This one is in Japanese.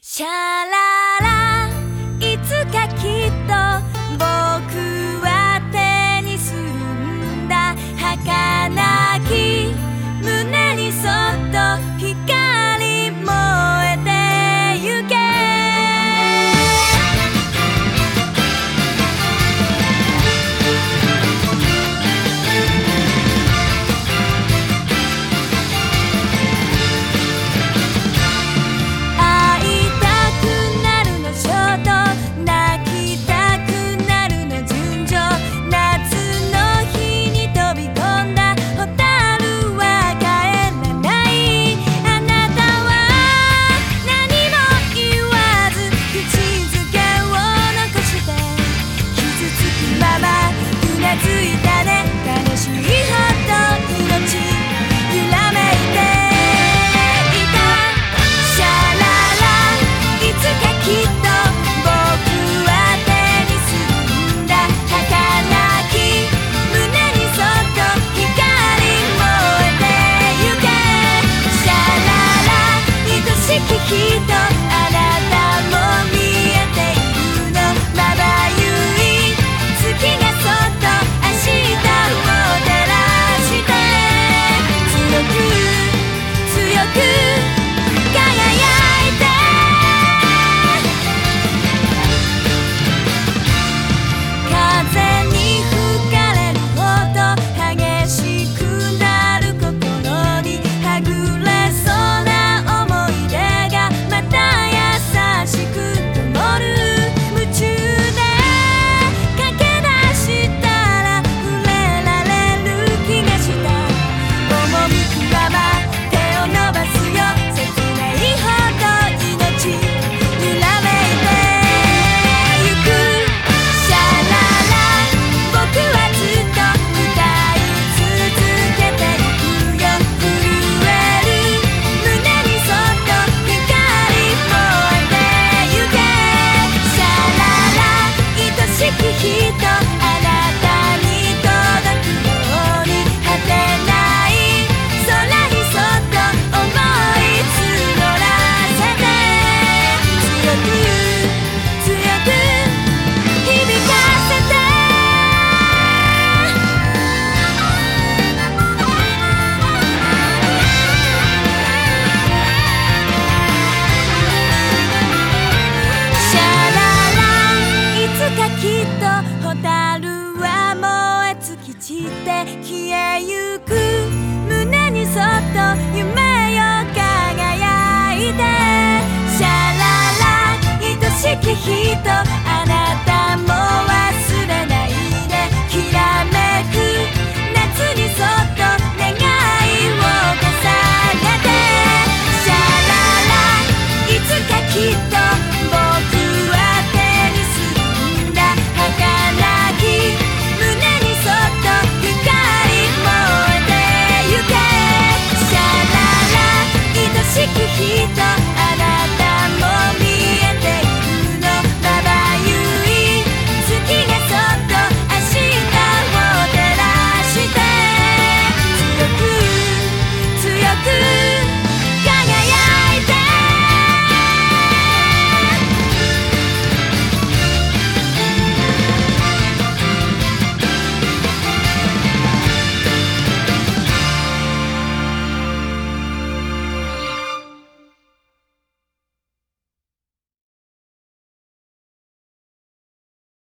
シャ消えゆく胸にそっと夢よ輝いて。シャララ愛しき人。